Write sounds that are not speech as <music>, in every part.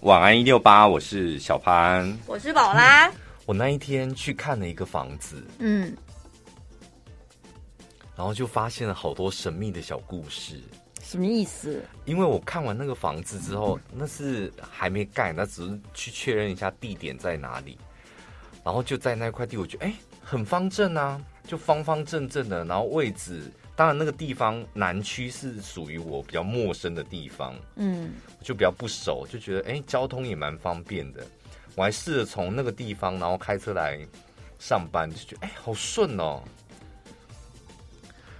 晚安一六八，我是小潘，我是宝拉、嗯。我那一天去看了一个房子，嗯，然后就发现了好多神秘的小故事。什么意思？因为我看完那个房子之后，那是还没盖，那只是去确认一下地点在哪里。然后就在那块地，我觉得哎，很方正啊，就方方正正的。然后位置，当然那个地方南区是属于我比较陌生的地方，嗯，就比较不熟，就觉得哎，交通也蛮方便的。我还试着从那个地方，然后开车来上班，就觉得哎，好顺哦。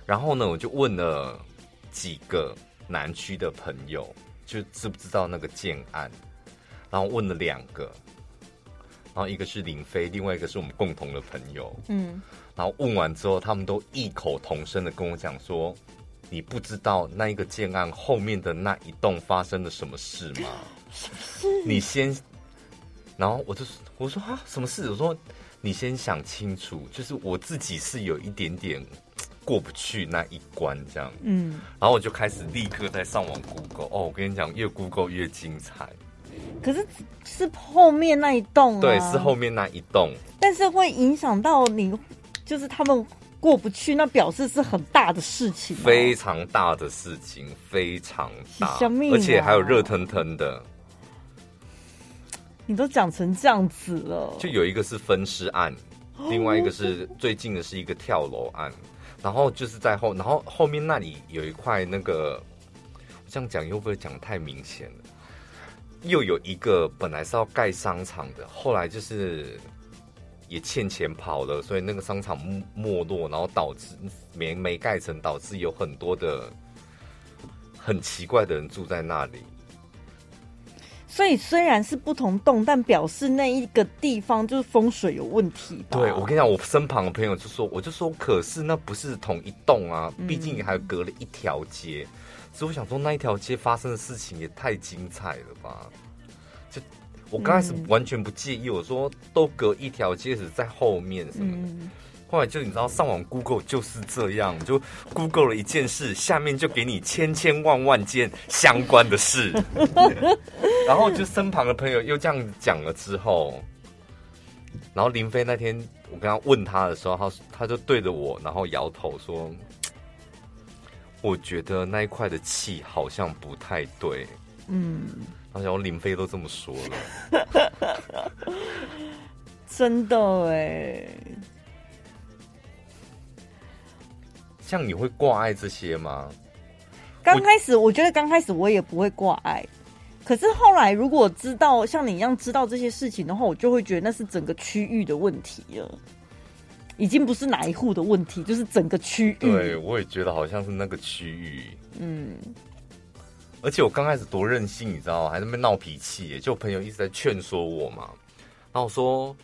然后呢，我就问了几个南区的朋友，就知不知道那个建案，然后问了两个。然后一个是林飞，另外一个是我们共同的朋友。嗯，然后问完之后，他们都异口同声的跟我讲说：“你不知道那一个建案后面的那一栋发生了什么事吗？”是？<laughs> 你先，然后我就我说啊，什么事？我说你先想清楚，就是我自己是有一点点过不去那一关这样。嗯，然后我就开始立刻在上网 Google。哦，我跟你讲，越 Google 越精彩。可是是后面那一栋啊，对，是后面那一栋，但是会影响到你，就是他们过不去，那表示是很大的事情，非常大的事情，非常大，啊、而且还有热腾腾的。你都讲成这样子了，就有一个是分尸案，另外一个是最近的是一个跳楼案，然后就是在后，然后后面那里有一块那个，这样讲又不会讲太明显了。又有一个本来是要盖商场的，后来就是也欠钱跑了，所以那个商场没落，然后导致没没盖成，导致有很多的很奇怪的人住在那里。所以虽然是不同栋，但表示那一个地方就是风水有问题。对，我跟你讲，我身旁的朋友就说，我就说，可是那不是同一栋啊，毕竟还隔了一条街。嗯所以我想说，那一条街发生的事情也太精彩了吧！就我刚开始完全不介意，我说都隔一条街，子在后面什么的。嗯、后来就你知道，上网 Google 就是这样，就 Google 了一件事，下面就给你千千万万件相关的事。<laughs> 然后就身旁的朋友又这样讲了之后，然后林飞那天我跟他问他的时候，他他就对着我，然后摇头说。我觉得那一块的气好像不太对，嗯，好像林飞都这么说了，<laughs> 真的哎。<laughs> 像你会挂碍这些吗？刚开始我，我觉得刚开始我也不会挂碍，可是后来如果知道像你一样知道这些事情的话，我就会觉得那是整个区域的问题了。已经不是哪一户的问题，就是整个区域。对，我也觉得好像是那个区域。嗯，而且我刚开始多任性，你知道吗？还在那边闹脾气，就朋友一直在劝说我嘛。然后我说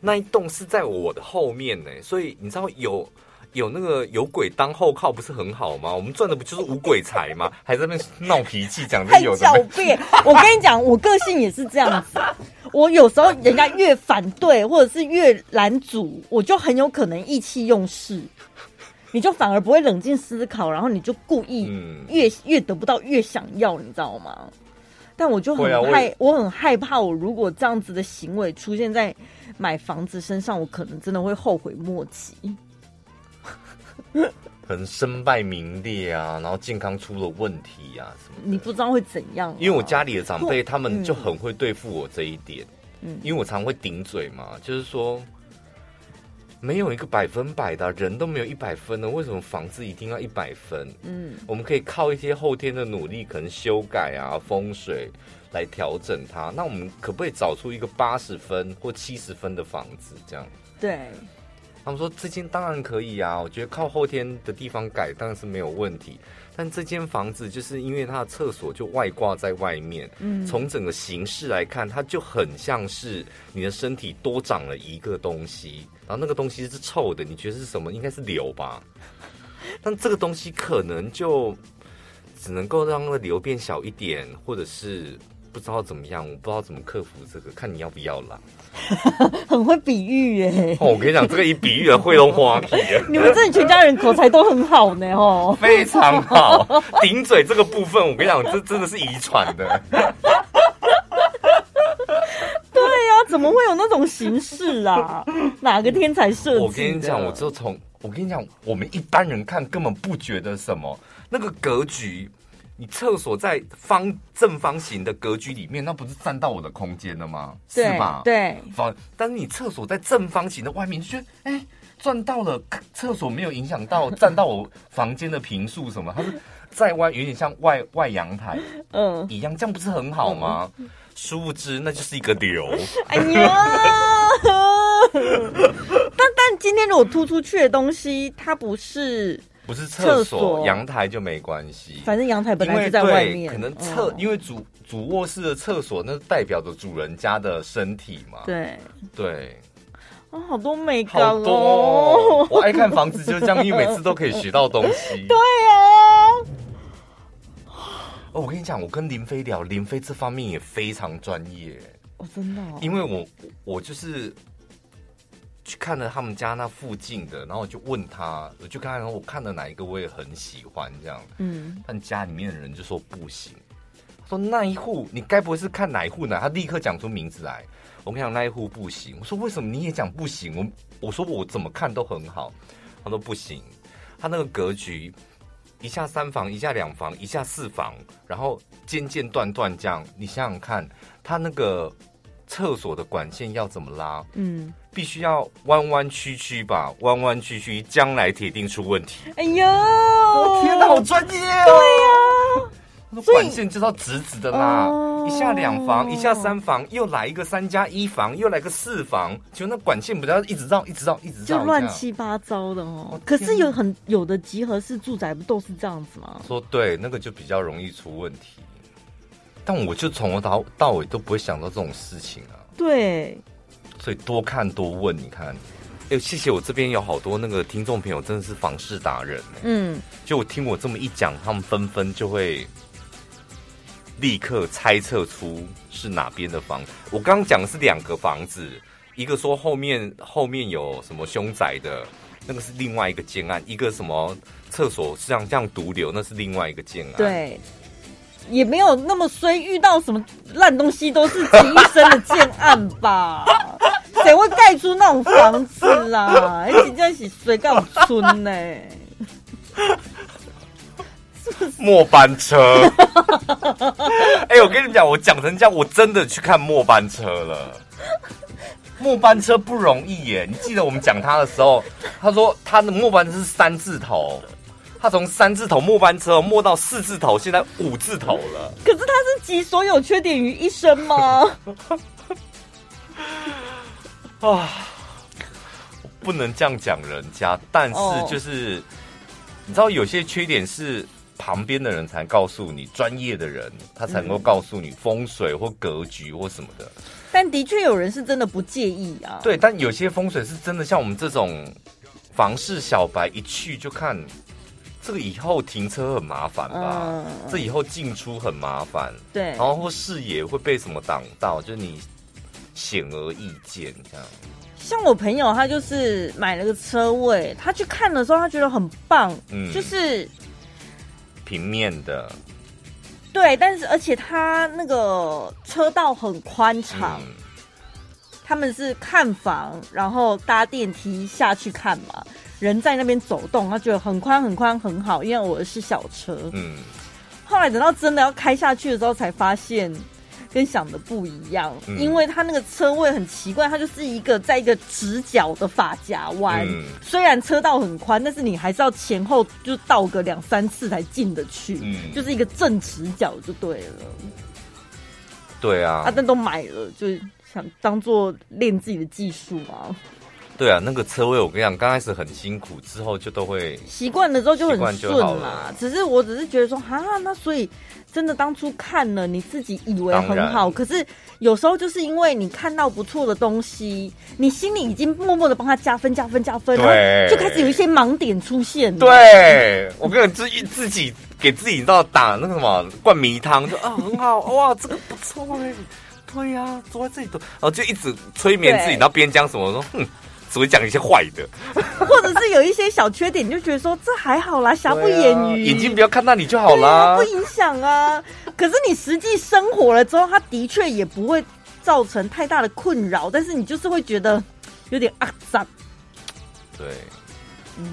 那一栋是在我的后面呢，所以你知道有有那个有鬼当后靠，不是很好吗？我们赚的不就是无鬼财吗？还在那边闹脾气，讲的有狡辩。我跟你讲，我个性也是这样子。我有时候人家越反对，或者是越拦阻，我就很有可能意气用事，你就反而不会冷静思考，然后你就故意越越得不到越想要，你知道吗？但我就很害，我很害怕，我如果这样子的行为出现在买房子身上，我可能真的会后悔莫及。<laughs> 可能身败名裂啊，然后健康出了问题啊什么？你不知道会怎样啊？因为我家里的长辈他们就很会对付我这一点，嗯，因为我常会顶嘴嘛，就是说没有一个百分百的，人都没有一百分的，为什么房子一定要一百分？嗯，我们可以靠一些后天的努力，可能修改啊风水来调整它。那我们可不可以找出一个八十分或七十分的房子？这样对。他们说这间当然可以啊，我觉得靠后天的地方改当然是没有问题。但这间房子就是因为它的厕所就外挂在外面，嗯，从整个形式来看，它就很像是你的身体多长了一个东西，然后那个东西是臭的，你觉得是什么？应该是硫吧？<laughs> 但这个东西可能就只能够让那个瘤变小一点，或者是。不知道怎么样，我不知道怎么克服这个，看你要不要啦。<laughs> 很会比喻耶！哦，我跟你讲，这个一比喻了，会龙花皮。<laughs> 你们这里全家人口才都很好呢，哦，非常好。顶嘴这个部分，我跟你讲，这真的是遗传的。怎么会有那种形式啊？<laughs> 哪个天才设计？我跟你讲，我就从我跟你讲，我们一般人看根本不觉得什么。那个格局，你厕所在方正方形的格局里面，那不是占到我的空间了吗？是吧？对。方，但是你厕所在正方形的外面，就觉得哎，赚到了。厕所没有影响到占到我房间的平数什么，它是在外，有点像外外阳台，<laughs> 嗯，一样，这样不是很好吗？嗯、殊不知那就是一个瘤。<laughs> 哎呀！<laughs> 但但今天如果突出去的东西，它不是。不是厕所，阳台就没关系。反正阳台本来就在外面，可能厕，因为主主卧室的厕所，那代表着主人家的身体嘛。对对，啊，好多美感哦！好多哦，我爱看房子，就是这样，因为每次都可以学到东西。<laughs> 对啊。哦，我跟你讲，我跟林飞聊，林飞这方面也非常专业。哦，真的哦。因为我我就是。去看了他们家那附近的，然后我就问他，我就看，我看了哪一个我也很喜欢这样。嗯，但家里面的人就说不行，说那一户你该不会是看哪一户呢？他立刻讲出名字来。我跟你讲那一户不行，我说为什么你也讲不行？我我说我怎么看都很好，他说不行，他那个格局一下三房，一下两房，一下四房，然后间间断断这样，你想想看，他那个。厕所的管线要怎么拉？嗯，必须要弯弯曲曲吧，弯弯曲曲，将来铁定出问题。哎呦，天哪，好专业哦！对呀，那管线就是要直直的拉，一下两房，一下三房，又来一个三加一房，又来个四房，就那管线不要一直绕，一直绕，一直绕，就乱七八糟的哦。可是有很有的集合式住宅不都是这样子吗？说对，那个就比较容易出问题。但我就从头到到尾都不会想到这种事情啊。对，所以多看多问，你看，哎，谢谢我这边有好多那个听众朋友，真的是房事达人。嗯，就我听我这么一讲，他们纷纷就会立刻猜测出是哪边的房子。我刚刚讲的是两个房子，一个说后面后面有什么凶宅的，那个是另外一个建案；一个什么厕所像这样毒瘤，那是另外一个建案。对。也没有那么衰，遇到什么烂东西都是其一生的建案吧？<laughs> 谁会盖出那种房子啦？而且在一起谁干村呢？末班车。<laughs> 哎、欸，我跟你讲，我讲成这样，我真的去看末班车了。末班车不容易耶，你记得我们讲他的时候，他说他的末班车是三字头。他从三字头末班车末到四字头，现在五字头了。可是他是集所有缺点于一身吗？<laughs> 啊，不能这样讲人家，但是就是、oh. 你知道，有些缺点是旁边的人才告诉你，专业的人他才能够告诉你风水或格局或什么的。但的确有人是真的不介意啊。对，但有些风水是真的，像我们这种房事小白一去就看。这个以后停车很麻烦吧？嗯、这以后进出很麻烦，对，然后或视野会被什么挡到？就是你显而易见这样。像我朋友，他就是买了个车位，他去看的时候，他觉得很棒，嗯，就是平面的，对，但是而且他那个车道很宽敞，嗯、他们是看房，然后搭电梯下去看嘛。人在那边走动，他觉得很宽很宽很好，因为我的是小车。嗯，后来等到真的要开下去的时候，才发现跟想的不一样，嗯、因为它那个车位很奇怪，它就是一个在一个直角的发夹弯。嗯、虽然车道很宽，但是你还是要前后就倒个两三次才进得去，嗯、就是一个正直角就对了。对啊，啊，但都买了，就想当做练自己的技术嘛。对啊，那个车位我跟你讲，刚开始很辛苦，之后就都会习惯了，之后就很顺嘛。只是我只是觉得说，啊，那所以真的当初看了，你自己以为很好，可是有时候就是因为你看到不错的东西，你心里已经默默的帮他加分、加分、加分，对，就开始有一些盲点出现。对，我跟你自自己给自己你知道打那个什么灌迷汤，就啊很好哇，这个不错哎，对呀、啊，坐在这里都，然后就一直催眠自己，对然后边讲什么说哼。只会讲一些坏的，或者是有一些小缺点，你就觉得说这还好啦，瑕不掩瑜，眼睛不要看到你就好啦，不影响啊。可是你实际生活了之后，他的确也不会造成太大的困扰，但是你就是会觉得有点肮脏。对，嗯。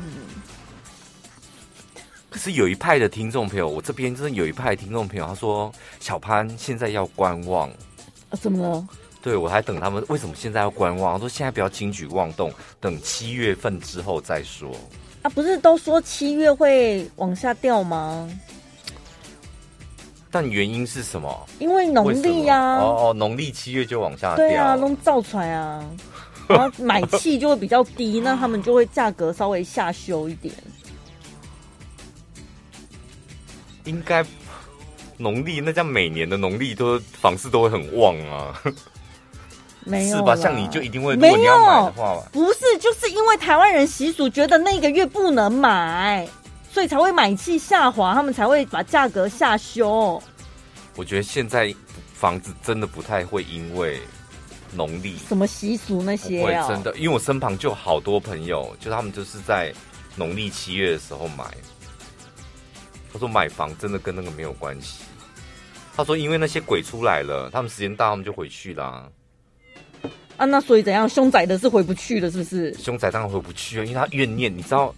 可是有一派的听众朋友，我这边真的有一派的听众朋友，他说小潘现在要观望。啊，怎么了？对，我还等他们，为什么现在要观望？他说现在不要轻举妄动，等七月份之后再说。啊，不是都说七月会往下掉吗？但原因是什么？因为农历呀。哦哦，农历七月就往下掉。对啊，弄造出来啊，<laughs> 然后买气就会比较低，那他们就会价格稍微下修一点。应该农历那叫每年的农历都房市都会很旺啊，没有是吧？像你就一定会，没有，不是，就是因为台湾人习俗觉得那个月不能买。所以才会买气下滑，他们才会把价格下修。我觉得现在房子真的不太会因为农历什么习俗那些啊，真的，因为我身旁就好多朋友，就他们就是在农历七月的时候买。他说买房真的跟那个没有关系。他说因为那些鬼出来了，他们时间到，他们就回去啦。啊，那所以怎样？凶宅的是回不去了，是不是？凶宅当然回不去了，因为他怨念，你知道。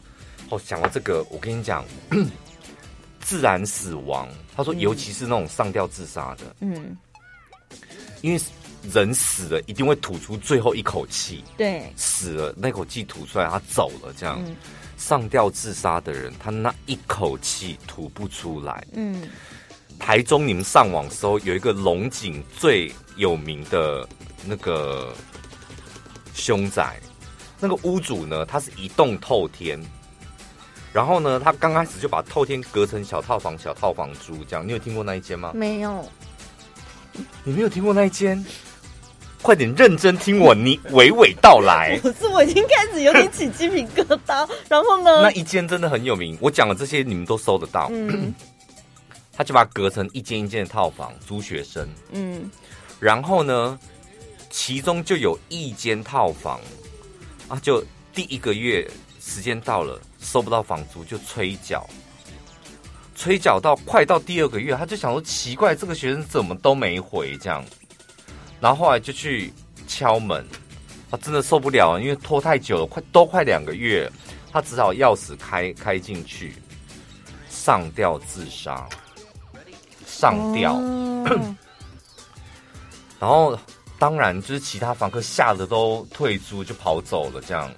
哦，想到这个，我跟你讲，<clears throat> 自然死亡。他说，尤其是那种上吊自杀的，嗯，因为人死了一定会吐出最后一口气，对，死了那口气吐出来，他走了，这样。嗯、上吊自杀的人，他那一口气吐不出来。嗯，台中你们上网搜有一个龙井最有名的那个凶宅，那个屋主呢，他是一栋透天。然后呢，他刚开始就把透天隔成小套房，小套房租这样。你有听过那一间吗？没有。你没有听过那一间？快点认真听我，你娓娓道来。<laughs> 不是，我已经开始有点起鸡皮疙瘩。然后呢？那一间真的很有名，我讲的这些你们都搜得到。嗯。他就把它隔成一间一间的套房租学生。嗯。然后呢，其中就有一间套房。啊，就第一个月时间到了。收不到房租就催缴，催缴到快到第二个月，他就想说奇怪，这个学生怎么都没回这样，然后后来就去敲门，他真的受不了，因为拖太久了，快都快两个月，他只好钥匙开开进去，上吊自杀，上吊，嗯、<coughs> 然后当然就是其他房客吓得都退租就跑走了这样。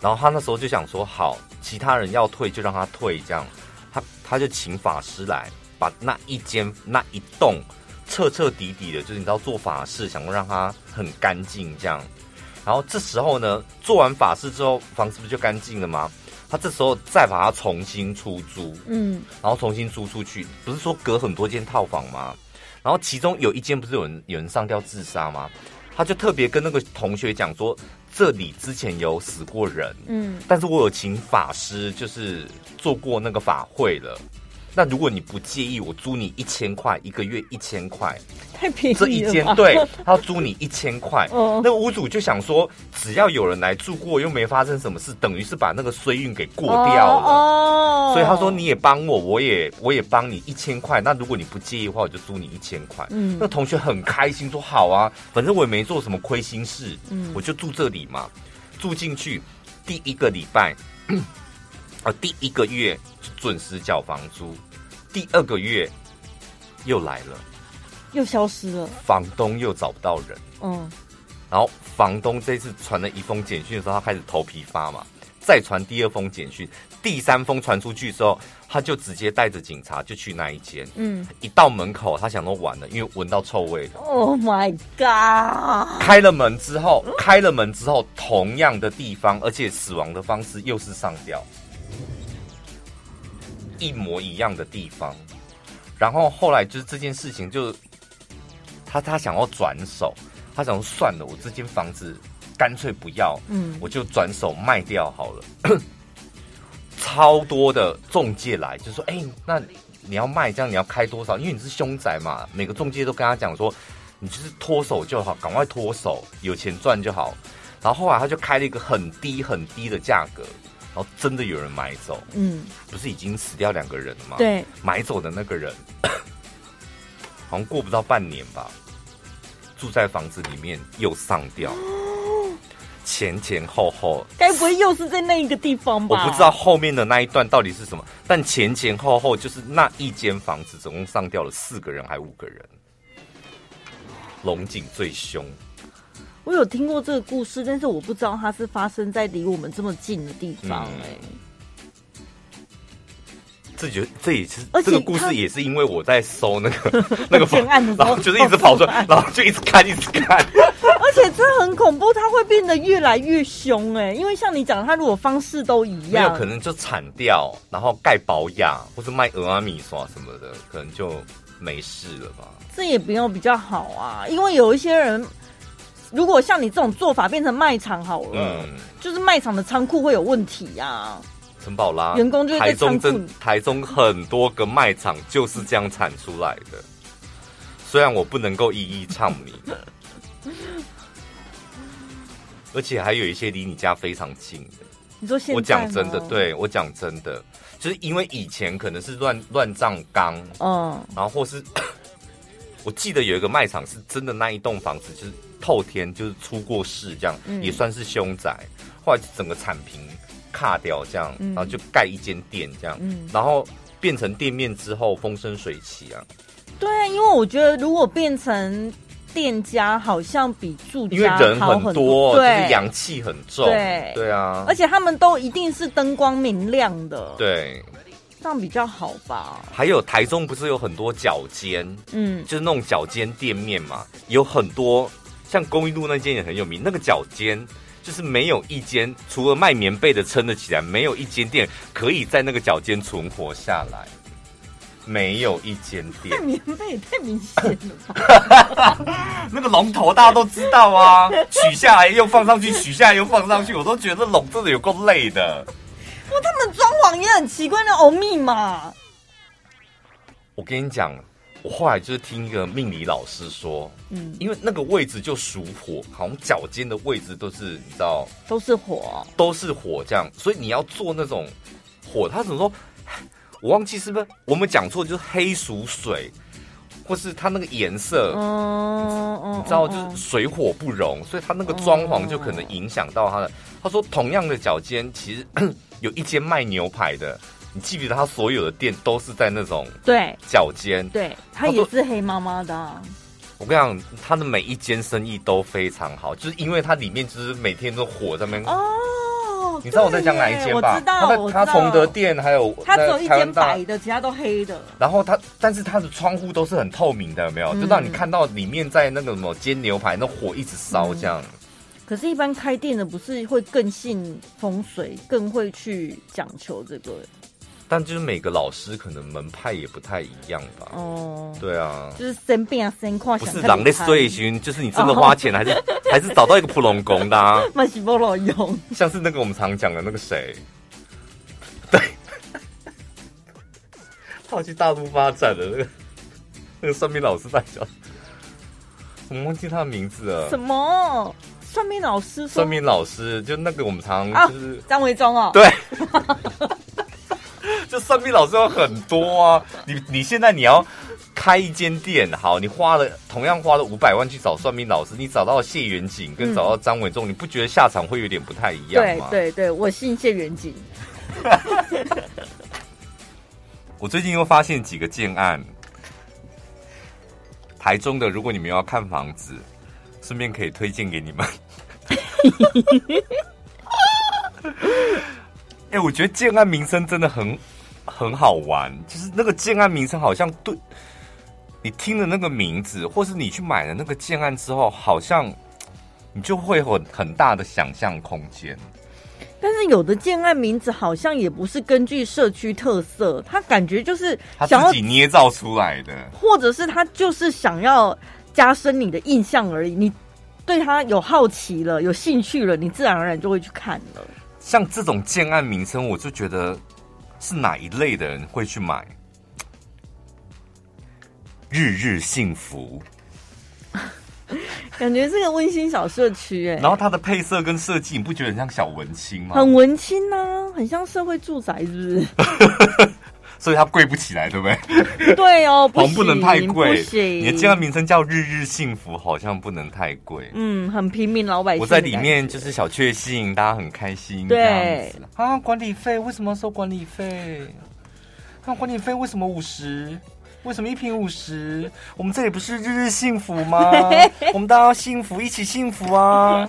然后他那时候就想说，好，其他人要退就让他退，这样，他他就请法师来把那一间那一栋彻彻底底的，就是你知道做法事，想要让他很干净这样。然后这时候呢，做完法事之后，房子不是就干净了吗？他这时候再把它重新出租，嗯，然后重新租出去，不是说隔很多间套房吗？然后其中有一间不是有人有人上吊自杀吗？他就特别跟那个同学讲说。这里之前有死过人，嗯，但是我有请法师，就是做过那个法会了。那如果你不介意，我租你一千块一个月，一千块，太便宜了。这一间 <laughs> 对，他要租你一千块。哦，那屋主就想说，只要有人来住过，又没发生什么事，等于是把那个衰运给过掉了。哦，所以他说你也帮我，我也我也帮你一千块。那如果你不介意的话，我就租你一千块。嗯，那同学很开心说好啊，反正我也没做什么亏心事，嗯，我就住这里嘛。住进去第一个礼拜。啊，第一个月就准时缴房租，第二个月又来了，又消失了，房东又找不到人，嗯，然后房东这次传了一封简讯的时候，他开始头皮发麻，再传第二封简讯，第三封传出去的时候，他就直接带着警察就去那一间，嗯，一到门口，他想说完了，因为闻到臭味了，Oh my god！开了门之后，开了门之后，同样的地方，而且死亡的方式又是上吊。一模一样的地方，然后后来就是这件事情就，就他他想要转手，他想说算了，我这间房子干脆不要，嗯，我就转手卖掉好了。<coughs> 超多的中介来就说，哎、欸，那你要卖这样你要开多少？因为你是凶宅嘛，每个中介都跟他讲说，你就是脱手就好，赶快脱手，有钱赚就好。然后后来他就开了一个很低很低的价格。然后真的有人买走，嗯，不是已经死掉两个人了吗？对，买走的那个人，<coughs> 好像过不到半年吧，住在房子里面又上吊，<gasps> 前前后后，该不会又是在那一个地方吧？我不知道后面的那一段到底是什么，但前前后后就是那一间房子总共上吊了四个人还五个人，龙井最凶。我有听过这个故事，但是我不知道它是发生在离我们这么近的地方哎、欸。这就这也是而且这个故事也是因为我在搜那个 <laughs> 那个建案的时候，然后就是一直跑出来，<laughs> 然后就一直看一直看。而且这很恐怖，它会变得越来越凶哎、欸，因为像你讲的，它如果方式都一样，没有可能就铲掉，然后盖保养，或是卖俄阿米刷什么的，可能就没事了吧？这也不用比较好啊，因为有一些人。如果像你这种做法变成卖场好了，嗯，就是卖场的仓库会有问题呀、啊。陈宝拉，员工就在台中真，台中很多个卖场就是这样产出来的。虽然我不能够一一唱名，<laughs> 而且还有一些离你家非常近的。你说现在？我讲真的，对我讲真的，就是因为以前可能是乱乱葬岗，嗯，然后或是 <coughs> 我记得有一个卖场是真的那一栋房子就是。透天就是出过事，这样、嗯、也算是凶宅。后来整个铲平、卡掉，这样，然后就盖一间店，这样，嗯、然后变成店面之后风生水起啊。对啊，因为我觉得如果变成店家，好像比住家因为人很多，对，就是阳气很重，对，对啊。而且他们都一定是灯光明亮的，对，这样比较好吧。还有台中不是有很多脚尖，嗯，就是那种脚尖店面嘛，有很多。像公益路那间也很有名，那个脚尖就是没有一间，除了卖棉被的撑得起来，没有一间店可以在那个脚尖存活下来，没有一间店。卖棉被也太明显了吧？<laughs> 那个龙头大家都知道啊，<laughs> 取下来又放上去，取下来又放上去，我都觉得龙真的有够累的。哇，他们装潢也很奇怪的欧密嘛。我跟你讲。我后来就是听一个命理老师说，嗯，因为那个位置就属火，好像脚尖的位置都是你知道，都是火，都是火这样，所以你要做那种火，他怎么说？我忘记是不是我们讲错，就是黑属水，或是它那个颜色，嗯嗯，你知道就是水火不容，所以他那个装潢就可能影响到他的。他说同样的脚尖，其实 <clears throat> 有一间卖牛排的。你记不记得他所有的店都是在那种对脚尖，对，他也是黑妈妈的啊。我跟你讲，他的每一间生意都非常好，就是因为他里面就是每天都火在那边哦。你知道我在讲哪一间吧？我知道，他崇德店还有他只有一间白的，其他都黑的。然后他，但是他的窗户都是很透明的，有没有？就让你看到里面在那个什么煎牛排，那火一直烧这样。可是，一般开店的不是会更信风水，更会去讲求这个。但就是每个老师可能门派也不太一样吧。哦，对啊，就是生病啊，生况不是狼的睡军，就是你真的花钱 <laughs> 还是、哦、还是找到一个普龙宫的、啊，蛮是不老用。像是那个我们常讲的那个谁，对，他去大陆发展的那个那个算命老师在叫，我忘记他的名字了。什么算命老师？算命老师就那个我们常就是张维忠哦。对。<laughs> 这算命老师有很多啊！你你现在你要开一间店，好，你花了同样花了五百万去找算命老师，你找到谢远景跟找到张伟忠，嗯、你不觉得下场会有点不太一样吗？对对对，我信谢远景。<laughs> 我最近又发现几个建案，台中的，如果你们要看房子，顺便可以推荐给你们。<laughs> 哎、欸，我觉得建案名声真的很。很好玩，就是那个建案名称好像对，你听了那个名字，或是你去买了那个建案之后，好像你就会有很很大的想象空间。但是有的建案名字好像也不是根据社区特色，他感觉就是想要他自己捏造出来的，或者是他就是想要加深你的印象而已。你对他有好奇了，有兴趣了，你自然而然就会去看了。像这种建案名称，我就觉得。是哪一类的人会去买？日日幸福，<laughs> 感觉是个温馨小社区哎。然后它的配色跟设计，你不觉得很像小文青吗？很文青呐、啊，很像社会住宅，是不是？<laughs> 所以它贵不起来，对不对？<laughs> 对哦，<laughs> 好像不能太贵。不行，你的健康名称叫“日日幸福”，好像不能太贵。嗯，很平民老百姓。我在里面就是小确幸，大家很开心。对啊，管理费为什么收管理费？啊，管理费为什么五十？为什么一瓶五十？我们这里不是日日幸福吗？<laughs> 我们大家要幸福，一起幸福啊！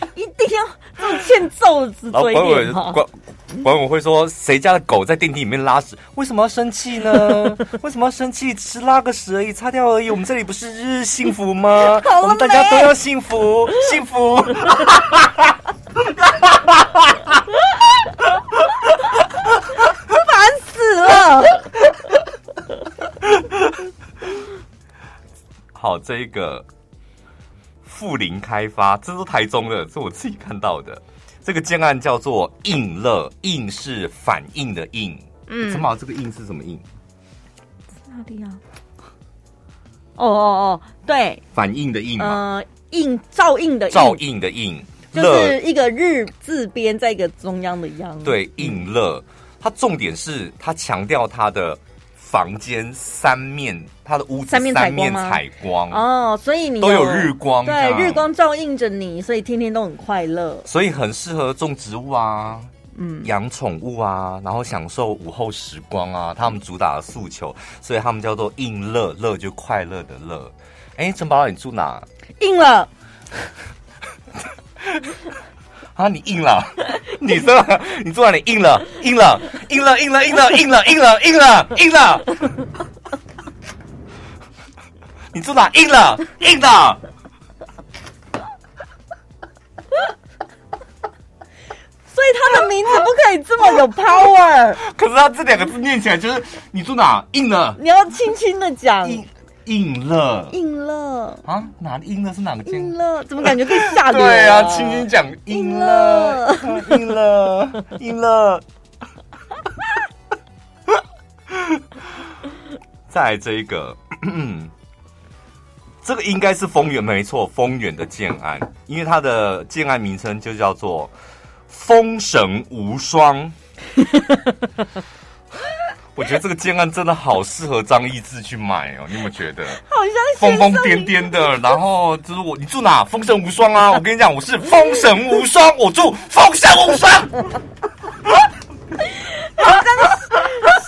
<laughs> 一定要这种欠揍子嘴脸吗？管管委会说，谁家的狗在电梯里面拉屎？为什么要生气呢？<laughs> 为什么要生气？只是拉个屎而已，擦掉而已。我们这里不是日日幸福吗？我们大家都要幸福，幸福。<laughs> 烦死了好，这一个富林开发，这是台中的，是我自己看到的。这个建案叫做应乐，应是反应的应。嗯，怎么这个应是什么应？哪里啊？哦哦哦，对，反应的应呃，应照应的照应的应，就是一个日字边，在一个中央的央。对，应乐，它重点是它强调它的。房间三面，它的屋子三面采光哦，所以你都有日光，对，日光照映着你，所以天天都很快乐，所以很适合种植物啊，嗯，养宠物啊，然后享受午后时光啊，他们主打的诉求，所以他们叫做应乐，乐就快乐的乐。哎，陈宝，你住哪？应了。<laughs> 啊！你硬了，<laughs> 女生，你坐哪里硬了？硬了，硬了，硬了，硬了，硬了，硬了，硬了，硬了。<laughs> 你坐哪？硬了，硬了。<laughs> 所以他的名字不可以这么有 power。可是他这两个字念起来就是你住哪？硬了。你要轻轻的讲。应乐，硬乐啊，哪里应乐是哪个键？应乐怎么感觉更吓人？<laughs> 对啊，轻轻讲硬乐，硬乐，硬乐。再来 <laughs> <laughs> 这一个，<clears throat> 这个应该是丰原，没错，丰原的建案，因为它的建案名称就叫做“丰神无双”。我觉得这个建案真的好适合张易志去买哦，你有没有觉得？好像疯疯癫癫的，然后就是我，你住哪？风神无双啊！我跟你讲，我是风神无双，我住风神无双。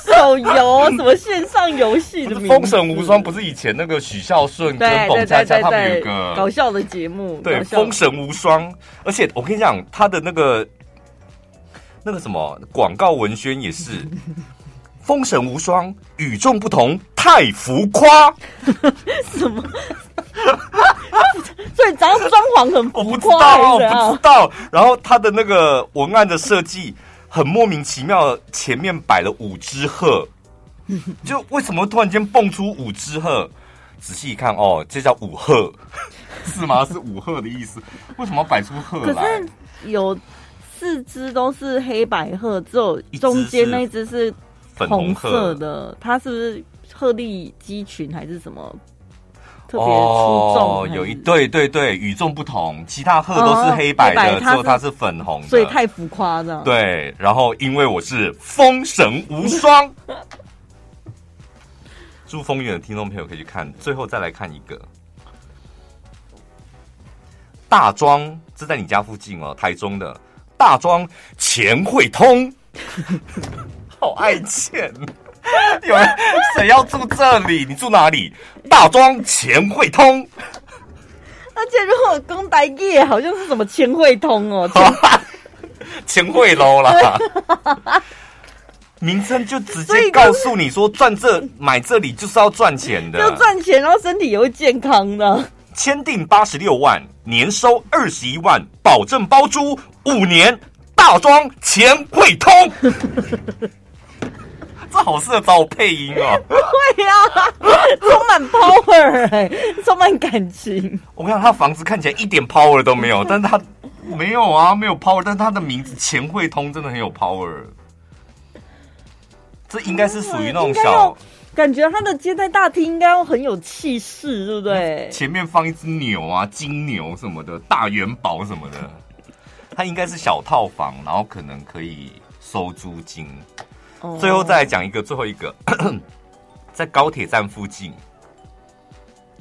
手游什么线上游戏的名字？丰神无双不是以前那个许孝顺跟彭佳佳他们有个搞笑的节目？对，封神无双。而且我跟你讲，他的那个那个什么广告文宣也是。丰神无双，与众不同，太浮夸。<laughs> 什么？<laughs> 所以装装潢很浮夸，我不知道，我不知道。然后他的那个文案的设计很莫名其妙，前面摆了五只鹤，就为什么突然间蹦出五只鹤？仔细一看，哦，这叫五鹤，<laughs> 是吗？是五鹤的意思？为什么摆出鹤来？可是有四只都是黑白鹤，只有中间那一只是。红色的，它是不是鹤立鸡群还是什么特别出众？哦，有一对对对，与众不同，其他鹤都是黑白的，哦、只有它是粉红的，所以太浮夸了。对，然后因为我是风神无双，住丰原的听众朋友可以去看，最后再来看一个大庄，这在你家附近哦，台中的大庄钱汇通。好爱钱，有人谁要住这里？你住哪里？大庄钱汇通，而且如果公台业好像是什么钱汇通哦，<laughs> 钱汇楼啦，名称就直接告诉你说赚这买这里就是要赚钱的，要赚钱，然后身体也会健康的。签订八十六万，年收二十一万，保证包租五年，大庄钱汇通。<laughs> 这好适合找我配音哦！对呀、啊，充满 power，哎，充满感情。我看他房子看起来一点 power 都没有，但是他没有啊，没有 power，但是他的名字钱汇通真的很有 power。这应该是属于那种小，感觉他的接待大厅应该要很有气势，对不对？前面放一只牛啊，金牛什么的，大元宝什么的，它应该是小套房，然后可能可以。收租金。哦最后再来讲一个，最后一个，<clears throat> 在高铁站附近，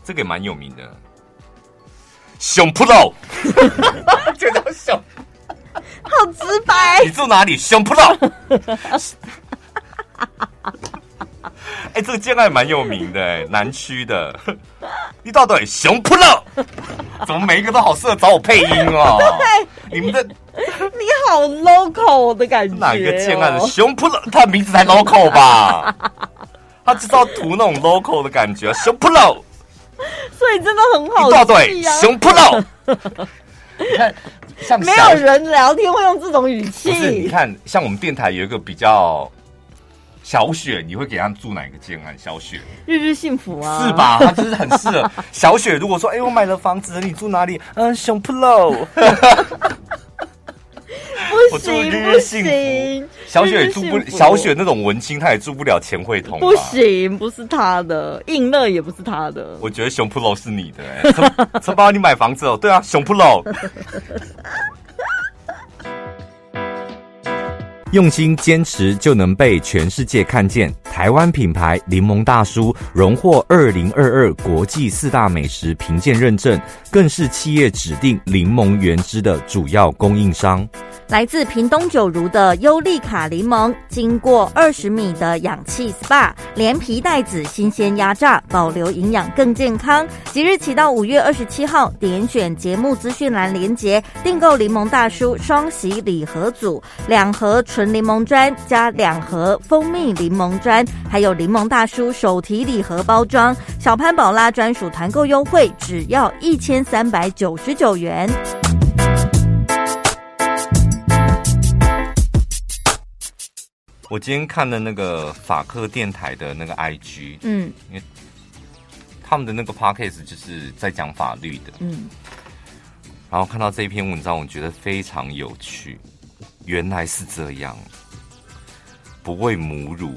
这个也蛮有名的，熊扑肉，就 <laughs> 叫熊。好直白你，住哪里？熊扑肉。<laughs> 哎、这个建案蛮有名的，哎，南区的。一大堆熊扑肉，怎么每一个都好适合找我配音 <laughs> 哦？你们的你好 local 的感觉、哦。哪一个建案的熊扑肉？他的名字才 local 吧？<laughs> 他就是要图那种 local 的感觉，熊扑肉。所以真的很好、啊，一大堆熊扑肉。<laughs> 你看，像没有人聊天会用这种语气。不是，你看，像我们电台有一个比较小雪，你会给他住哪一个建案？小雪，日日幸福啊，是吧？他就是很适合小雪。如果说，哎、欸，我买了房子，你住哪里？嗯，熊扑肉。<laughs> <laughs> 不行，不行，小雪住不，小雪那种文青，她也住不了钱柜通。不行，不是他的，应乐也不是他的。我觉得熊扑楼是你的、欸，哎，陈宝，你买房子哦？对啊，熊扑用心坚持就能被全世界看见。台湾品牌柠檬大叔荣获二零二二国际四大美食评鉴认证，更是企业指定柠檬原汁的主要供应商。来自屏东九如的优利卡柠檬，经过二十米的氧气 SPA，连皮带籽新鲜压榨，保留营养更健康。即日起到五月二十七号，点选节目资讯栏连结，订购柠檬大叔双喜礼盒组，两盒纯柠檬砖加两盒蜂蜜柠檬砖，还有柠檬大叔手提礼盒包装，小潘宝拉专属团购优惠，只要一千三百九十九元。我今天看的那个法克电台的那个 IG，嗯，因为他们的那个 Podcast 就是在讲法律的，嗯，然后看到这一篇文章，我觉得非常有趣。原来是这样，不喂母乳，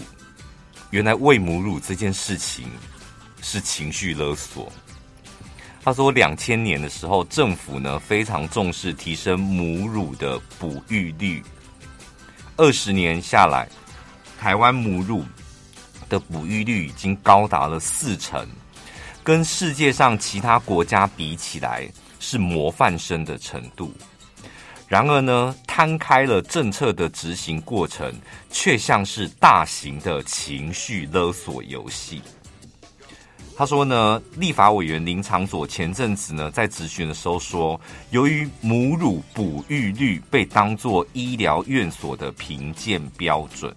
原来喂母乳这件事情是情绪勒索。他说，两千年的时候，政府呢非常重视提升母乳的哺育率，二十年下来。台湾母乳的哺育率已经高达了四成，跟世界上其他国家比起来是模范生的程度。然而呢，摊开了政策的执行过程，却像是大型的情绪勒索游戏。他说呢，立法委员林长佐前阵子呢在质询的时候说，由于母乳哺育率被当作医疗院所的评鉴标准。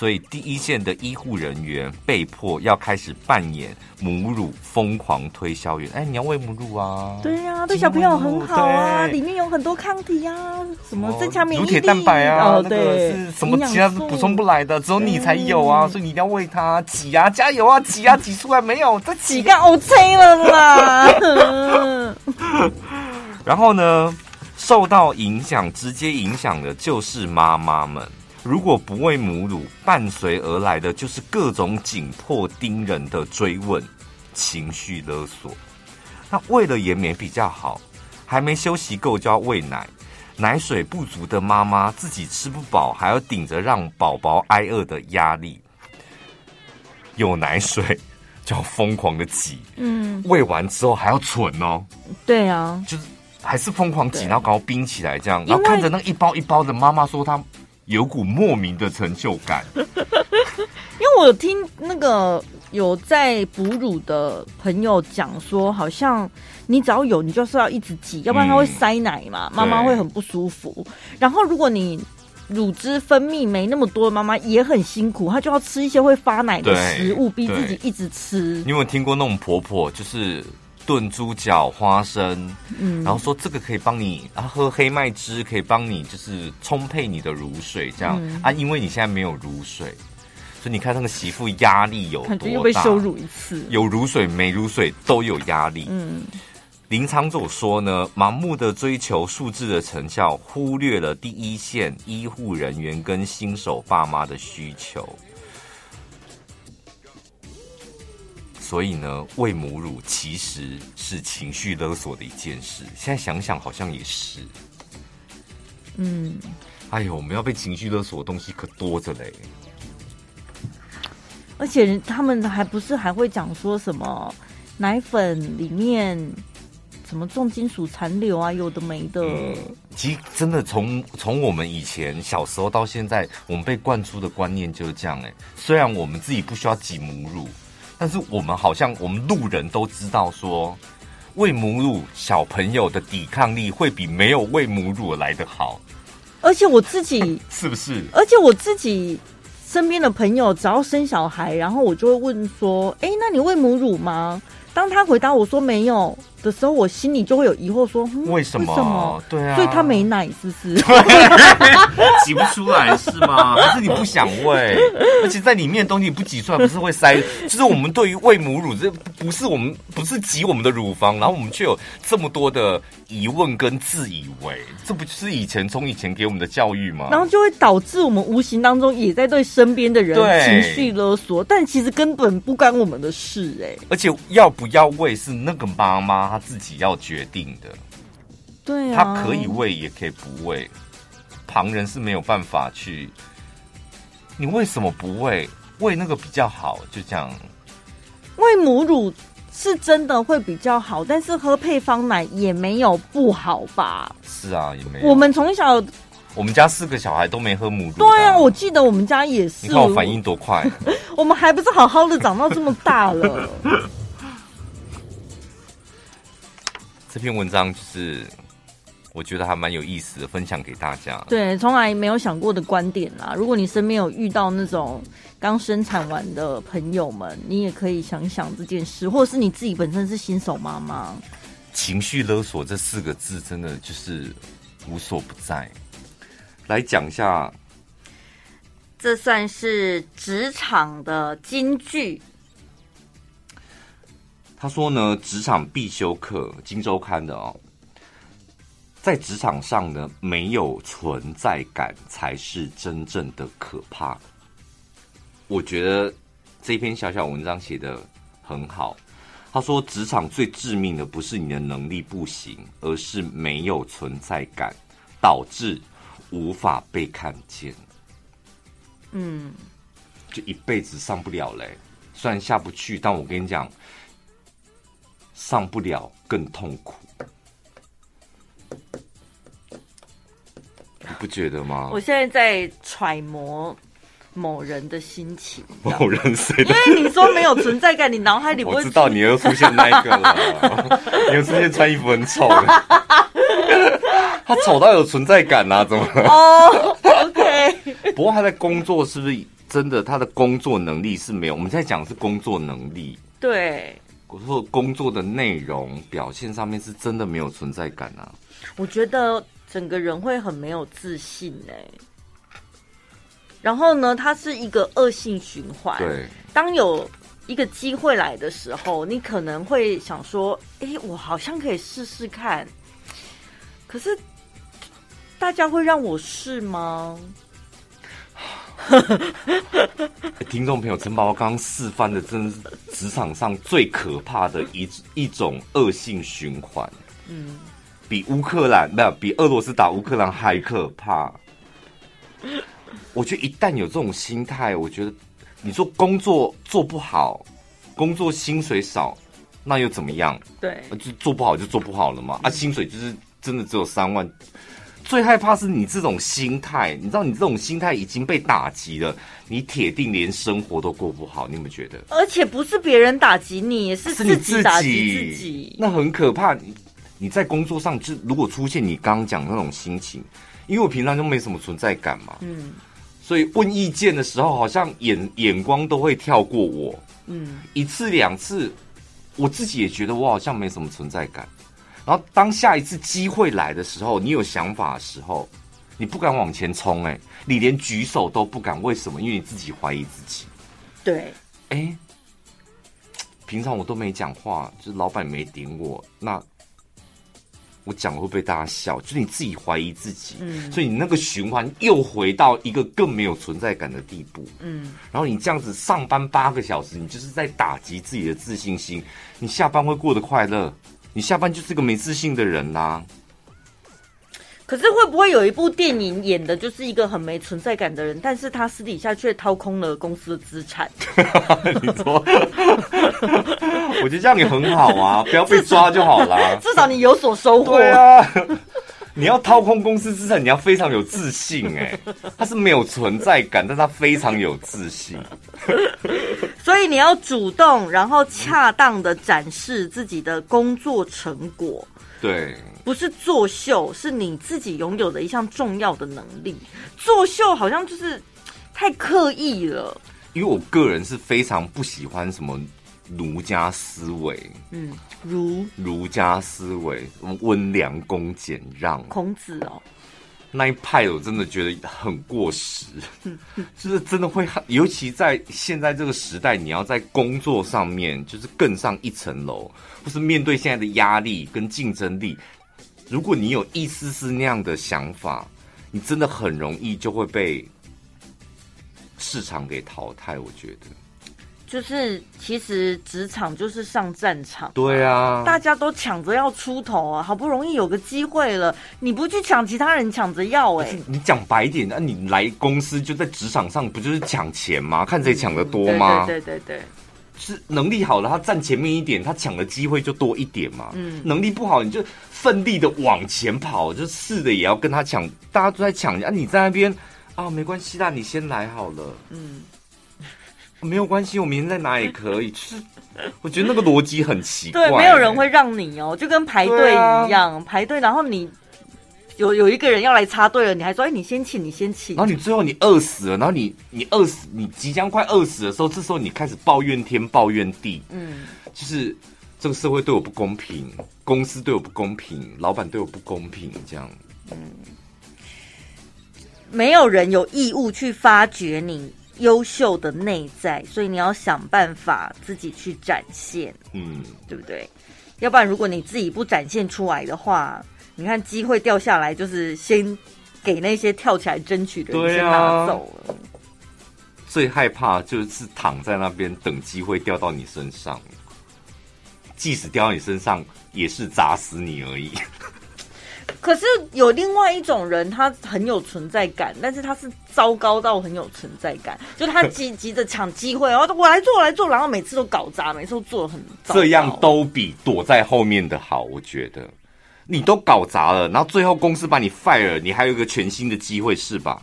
所以，第一线的医护人员被迫要开始扮演母乳疯狂推销员。哎，你要喂母乳啊？对呀、啊，对小朋友很好啊，里面有很多抗体啊，什么增强免疫力、乳铁蛋白啊，哦、那个是什么其他是补充不来的，只有你才有啊，所以你一定要喂它挤啊，加油啊，挤啊，挤出来没有？再挤个 OK 了啦。<laughs> 然后呢，受到影响，直接影响的就是妈妈们。如果不喂母乳，伴随而来的就是各种紧迫盯人的追问、情绪勒索。那喂了也没比较好，还没休息够就要喂奶，奶水不足的妈妈自己吃不饱，还要顶着让宝宝挨饿的压力。有奶水就要疯狂的挤，嗯，喂完之后还要存哦。对啊，就是还是疯狂挤，然后搞冰起来这样，然后看着那一包一包的，妈妈说她。有股莫名的成就感，<laughs> 因为我有听那个有在哺乳的朋友讲说，好像你只要有，你就是要一直挤，要不然它会塞奶嘛，妈妈会很不舒服。然后如果你乳汁分泌没那么多，妈妈也很辛苦，她就要吃一些会发奶的食物，逼自己一直吃。你有没有听过那种婆婆，就是？炖猪脚、花生，嗯，然后说这个可以帮你啊，喝黑麦汁可以帮你就是充沛你的乳水，这样、嗯、啊，因为你现在没有乳水，所以你看那个媳妇压力有多大，感觉又被羞辱一次，有乳水没乳水都有压力。嗯，林昶佐说呢，盲目的追求数字的成效，忽略了第一线医护人员跟新手爸妈的需求。所以呢，喂母乳其实是情绪勒索的一件事。现在想想，好像也是。嗯，哎呦，我们要被情绪勒索的东西可多着嘞。而且他们还不是还会讲说什么奶粉里面什么重金属残留啊，有的没的。嗯、其实真的从从我们以前小时候到现在，我们被灌输的观念就是这样哎。虽然我们自己不需要挤母乳，但是我们好像我们路人都知道说。喂母乳小朋友的抵抗力会比没有喂母乳来得好，而且我自己 <laughs> 是不是？而且我自己身边的朋友只要生小孩，然后我就会问说：“哎，那你喂母乳吗？”当他回答我说没有的时候，我心里就会有疑惑说，为什么？为什么？对啊，所以他没奶是不是？挤不出来是吗？<laughs> 还是你不想喂？而且在里面的东西不挤出来，不是会塞？<laughs> 就是我们对于喂母乳，这不是我们不是挤我们的乳房，然后我们却有这么多的疑问跟自以为，这不就是以前从以前给我们的教育吗？然后就会导致我们无形当中也在对身边的人情绪勒索，但其实根本不关我们的事哎、欸。而且要不要喂是那个妈妈她自己要决定的，对啊，他可以喂也可以不喂，旁人是没有办法去。你为什么不喂？喂那个比较好，就这样。喂母乳是真的会比较好，但是喝配方奶也没有不好吧？是啊，也没有。我们从小，我们家四个小孩都没喝母乳。对啊，我记得我们家也是。你看我反应多快，<laughs> 我们还不是好好的长到这么大了。这篇文章就是我觉得还蛮有意思的，分享给大家。对，从来没有想过的观点啦。如果你身边有遇到那种刚生产完的朋友们，你也可以想想这件事，或者是你自己本身是新手妈妈。情绪勒索这四个字真的就是无所不在。来讲一下，这算是职场的金句。他说呢，职场必修课，《金周刊》的哦，在职场上呢，没有存在感才是真正的可怕。我觉得这篇小小文章写的很好。他说，职场最致命的不是你的能力不行，而是没有存在感，导致无法被看见。嗯，就一辈子上不了嘞。虽然下不去，但我跟你讲。上不了更痛苦，你不觉得吗？我现在在揣摩某人的心情。某人谁？因为你说没有存在感，你脑海里不知道你又出现那一个了，你又出现穿衣服很丑的。他丑到有存在感啊？怎么了？哦、oh,，OK。不过他在工作是不是真的？他的工作能力是没有。我们现在讲的是工作能力。对。我说工作的内容表现上面是真的没有存在感啊！我觉得整个人会很没有自信哎。然后呢，它是一个恶性循环。对，当有一个机会来的时候，你可能会想说：“哎，我好像可以试试看。”可是大家会让我试吗？<laughs> 听众朋友，陈宝宝刚刚示范的，真的是职场上最可怕的一一种恶性循环。嗯，比乌克兰没有比俄罗斯打乌克兰还可怕。我觉得一旦有这种心态，我觉得你说工作做不好，工作薪水少，那又怎么样？对，就做不好就做不好了嘛。啊，薪水就是真的只有三万。最害怕是你这种心态，你知道，你这种心态已经被打击了，你铁定连生活都过不好。你有没有觉得？而且不是别人打击你，是自己打击自己，那很可怕。你你在工作上就如果出现你刚刚讲的那种心情，因为我平常就没什么存在感嘛，嗯，所以问意见的时候，好像眼眼光都会跳过我，嗯，一次两次，我自己也觉得我好像没什么存在感。然后，当下一次机会来的时候，你有想法的时候，你不敢往前冲，哎，你连举手都不敢。为什么？因为你自己怀疑自己。对，哎，平常我都没讲话，就是老板没顶我，那我讲会被大家笑？就是你自己怀疑自己，嗯，所以你那个循环又回到一个更没有存在感的地步，嗯。然后你这样子上班八个小时，你就是在打击自己的自信心。你下班会过得快乐？你下班就是个没自信的人啦、啊。可是会不会有一部电影演的就是一个很没存在感的人，但是他私底下却掏空了公司的资产？<laughs> 你说，<laughs> 我觉得这样也很好啊，不要被抓就好了。<laughs> 至少你有所收获。对啊，你要掏空公司资产，你要非常有自信哎。他是没有存在感，但他非常有自信。<laughs> 所以你要主动，然后恰当的展示自己的工作成果。对。不是作秀，是你自己拥有的一项重要的能力。作秀好像就是太刻意了。因为我个人是非常不喜欢什么儒家思维，嗯，儒。儒家思维，温良恭俭让，孔子哦，那一派我真的觉得很过时，就是真的会，尤其在现在这个时代，你要在工作上面就是更上一层楼，或是面对现在的压力跟竞争力。如果你有一丝丝那样的想法，你真的很容易就会被市场给淘汰。我觉得，就是其实职场就是上战场，对啊，大家都抢着要出头啊，好不容易有个机会了，你不去抢，其他人抢着要哎、欸。你讲白一点，那你来公司就在职场上，不就是抢钱吗？看谁抢的多吗？嗯、对，对对对。是能力好了，他站前面一点，他抢的机会就多一点嘛。嗯，能力不好，你就奋力的往前跑，就试的也要跟他抢，大家都在抢啊，你在那边啊，没关系啦，你先来好了。嗯，没有关系，我明天再拿也可以。就是，我觉得那个逻辑很奇怪欸。对，没有人会让你哦，就跟排队一样，啊，排队，然后你。有有一个人要来插队了，你还说：“哎，你先请，你先请。”然后你最后你饿死了，然后你你饿死，你即将快饿死的时候，这时候你开始抱怨天抱怨地，嗯，就是这个社会对我不公平，公司对我不公平，老板对我不公平，这样，嗯，没有人有义务去发掘你优秀的内在，所以你要想办法自己去展现，嗯，对不对？要不然如果你自己不展现出来的话。你看，机会掉下来，就是先给那些跳起来争取的人先拿走了。最害怕就是躺在那边等机会掉到你身上，即使掉到你身上，也是砸死你而已。可是有另外一种人，他很有存在感，但是他是糟糕到很有存在感，就他急急着抢机会，然后我来做，我来做，然后每次都搞砸，每次都做得很糟。这样都比躲在后面的好，我觉得。你都搞砸了，然后最后公司把你 fire，你还有一个全新的机会是吧？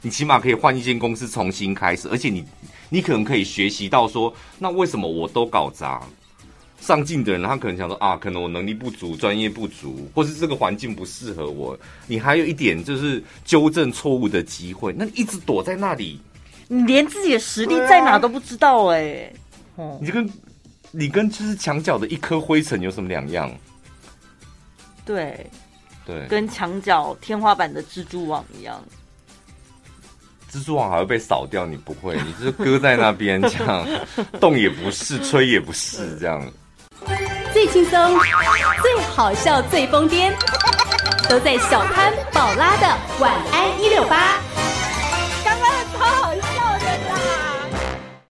你起码可以换一间公司重新开始，而且你你可能可以学习到说，那为什么我都搞砸？上进的人他可能想说啊，可能我能力不足，专业不足，或是这个环境不适合我。你还有一点就是纠正错误的机会，那你一直躲在那里，你连自己的实力在哪都不知道哎、欸。哦，你就跟你跟就是墙角的一颗灰尘有什么两样？对，对，跟墙角天花板的蜘蛛网一样。蜘蛛网还会被扫掉，你不会，你就是搁在那边，这样 <laughs> 动也不是，吹也不是，这样。最轻松、最好笑、最疯癫，都在小潘宝拉的晚安一六八。